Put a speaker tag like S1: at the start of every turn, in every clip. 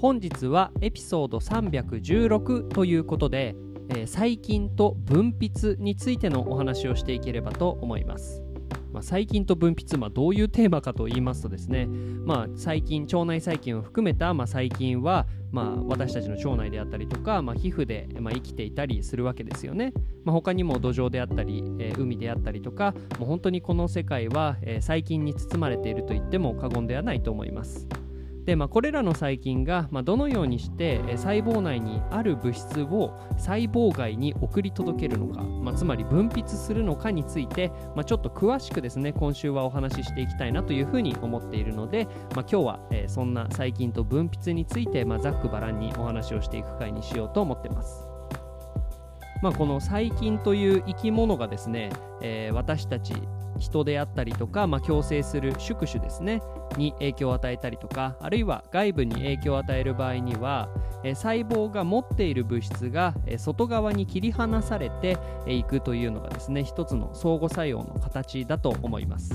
S1: 本日はエピソード316ということで、えー、細菌と分泌についてのお話をしていければと思います。まあ、細菌と分泌、まあ、どういうテーマかと言いますとですね、まあ、細菌腸内細菌を含めた、まあ、細菌は、まあ、私たちの腸内であったりとか、まあ、皮膚で、まあ、生きていたりするわけですよね、まあ、他にも土壌であったり、えー、海であったりとかもう本当にこの世界は、えー、細菌に包まれていると言っても過言ではないと思います。で、まあ、これらの細菌が、まあ、どのようにして細胞内にある物質を細胞外に送り届けるのか、まあ、つまり分泌するのかについて、まあ、ちょっと詳しくですね今週はお話ししていきたいなというふうに思っているので、まあ、今日は、えー、そんな細菌と分泌について、まあ、ざっくばらんにお話をしていく回にしようと思ってます。まあ、この細菌という生き物がですね、えー、私たち人であったりとか、まあ、共生する宿主ですねに影響を与えたりとかあるいは外部に影響を与える場合には、え細胞が持っている物質が、え外側に切り離されていくというのがですね一つの相互作用の形だと思います。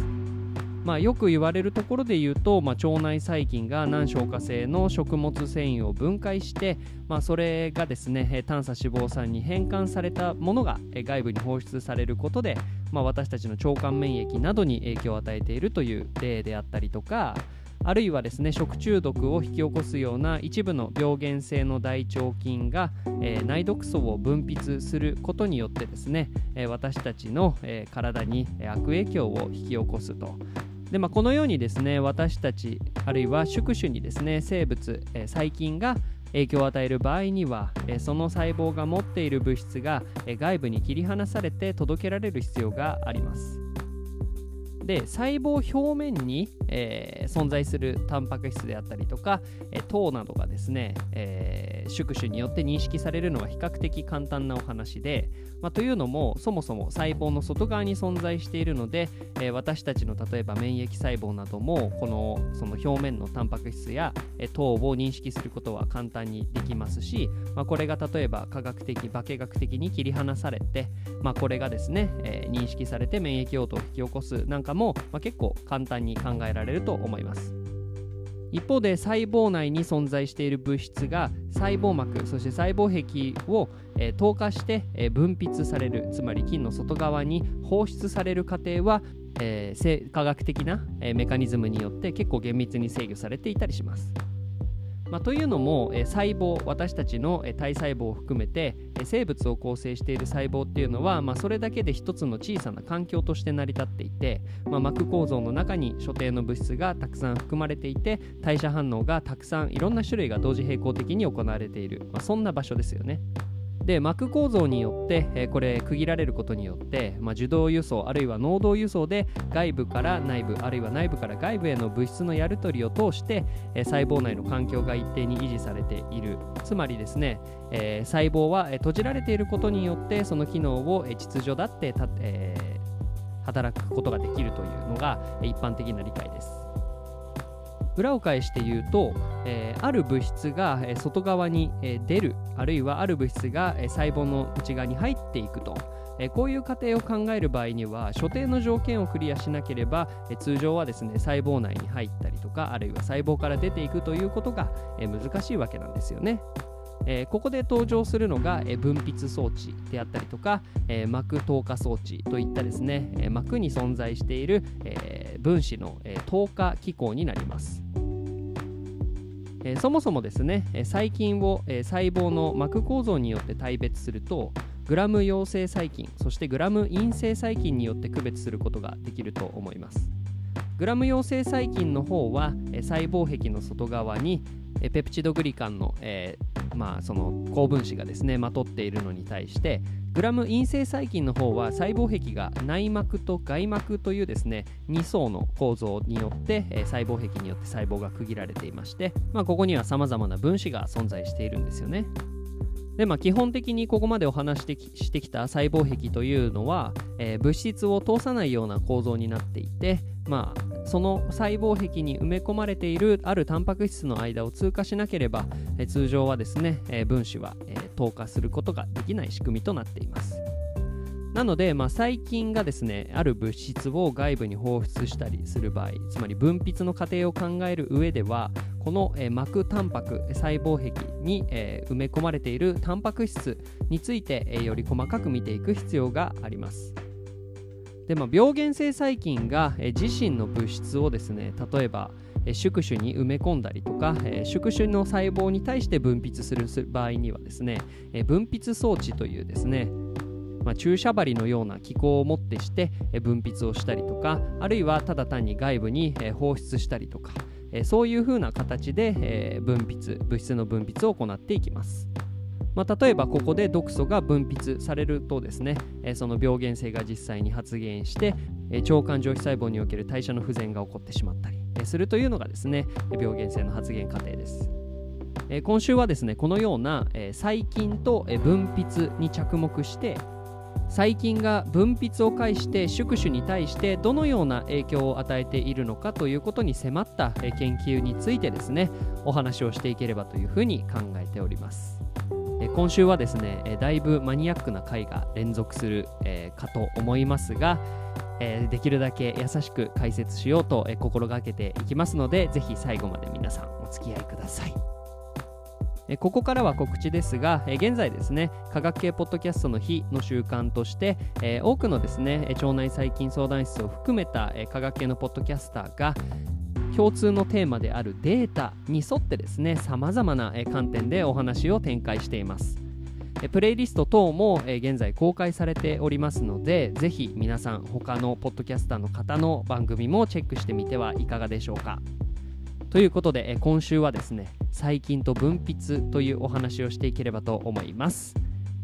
S1: まあ、よく言われるところで言うと、まあ、腸内細菌が難消化性の食物繊維を分解して、まあ、それがですね短鎖脂肪酸に変換されたものが外部に放出されることで、まあ、私たちの腸管免疫などに影響を与えているという例であったりとかあるいはですね食中毒を引き起こすような一部の病原性の大腸菌が、えー、内毒素を分泌することによってですね、えー、私たちの、えー、体に悪影響を引き起こすと。で、まあ、このようにですね私たちあるいは宿主にですね生物、えー、細菌が影響を与える場合には、えー、その細胞が持っている物質が、えー、外部に切り離されて届けられる必要があります。で細胞表面に、えー、存在するタンパク質であったりとか、えー、糖などがですね、えー、宿主によって認識されるのは比較的簡単なお話で、まあ、というのもそもそも細胞の外側に存在しているので、え、私たちの例えば免疫細胞などもこのその表面のタンパク質や、え、糖を認識することは簡単にできますし、まあ、これが例えば科学的化学的に切り離されて、まあ、これがですね、え、認識されて免疫応答を引き起こすなんかも、まあ、結構簡単に考えられると思います。一方で細胞内に存在している物質が細胞膜そして細胞壁を、えー、透過して、えー、分泌されるつまり菌の外側に放出される過程は、えー、科学的な、えメカニズムによって結構厳密に制御されていたりします。まあ、というのも、え細胞私たちの、え体細胞を含めて、え生物を構成している細胞っていうのは、まあ、それだけで一つの小さな環境として成り立っていて、まあ、膜構造の中に所定の物質がたくさん含まれていて代謝反応がたくさんいろんな種類が同時並行的に行われている、まあ、そんな場所ですよね。で膜構造によって、え、これ区切られることによって、まあ、受動輸送あるいは濃度輸送で外部から内部あるいは内部から外部への物質のやり取りを通して、え、細胞内の環境が一定に維持されているつまりですね、えー、細胞は、閉じられていることによってその機能を、秩序だってた、え働くことができるというのが、一般的な理解です。裏を返して言うと、えー、ある物質が、外側に、出るあるいはある物質が、細胞の内側に入っていくと、えこういう過程を考える場合には所定の条件をクリアしなければ、え通常はですね細胞内に入ったりとかあるいは細胞から出ていくということが、え難しいわけなんですよね。えー、ここで登場するのが、えー、分泌装置であったりとか、えー、膜透過装置といったですね、え膜に存在している、え分子の、え透過機構になります。えそもそもですね、細菌を、え細胞の膜構造によって大別するとグラム陽性細菌そしてグラム陰性細菌によって区別することができると思いますグラム陽性細菌の方は細胞壁の外側にペプチドグリカンの、えー、まあ、その高分子がですねまとっているのに対してグラム陰性細菌の方は細胞壁が内膜と外膜というですね2層の構造によって、えー、細胞壁によって細胞が区切られていまして、まあ、ここにはさまざまな分子が存在しているんですよね。でまあ、基本的にここまでお話してしてきた細胞壁というのは、えー、物質を通さないような構造になっていて、まあ、その細胞壁に埋め込まれているあるタンパク質の間を通過しなければ、え、通常はですね、え、分子は、え透過することができない仕組みとなっています。なので、まあ、細菌がですねある物質を外部に放出したりする場合つまり分泌の過程を考える上ではこの、えー、膜タンパク細胞壁に、えー、埋め込まれているタンパク質について、えー、より細かく見ていく必要があります。でまあ、病原性細菌が、え自身の物質をですね例えば、え宿主に埋め込んだりとか、え宿主の細胞に対して分泌する場合にはですね、え分泌装置というですねまあ、注射針のような機構をもってして分泌をしたりとかあるいはただ単に外部に放出したりとかそういうふうな形で分泌物質の分泌を行っていきます。まあ、例えばここで毒素が分泌されるとですねえその病原性が実際に発現してえ腸管上皮細胞における代謝の不全が起こってしまったりえするというのがですね病原性の発現過程ですえ。今週はですねこのような細菌とえ分泌に着目して細菌が分泌を介して宿主に対してどのような影響を与えているのかということに迫った研究についてですねお話をしていければというふうに考えております今週はですねだいぶマニアックな回が連続するかと思いますができるだけ優しく解説しようと心がけていきますのでぜひ最後まで皆さんお付き合いください。ここからは告知ですが、現在ですね科学系ポッドキャストの日の習慣として、多くのですね腸内細菌相談室を含めた、科学系のポッドキャスターが共通のテーマであるデータに沿ってですねさまざまな観点でお話を展開しています。プレイリスト等も現在公開されておりますのでぜひ皆さん他のポッドキャスターの方の番組もチェックしてみてはいかがでしょうか。ということで今週はですね細菌と分泌というお話をしていければと思います。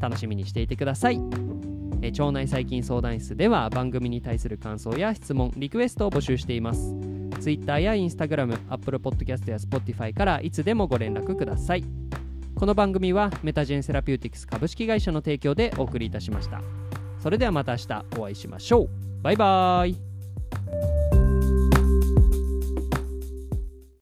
S1: 楽しみにしていてください。腸内細菌相談室では番組に対する感想や質問リクエストを募集しています。Twitter や Instagram、Apple Podcast や Spotify からいつでもご連絡ください。この番組はメタジェンセラピューティクス株式会社の提供でお送りいたしました。それではまた明日お会いしましょう。バイバーイ。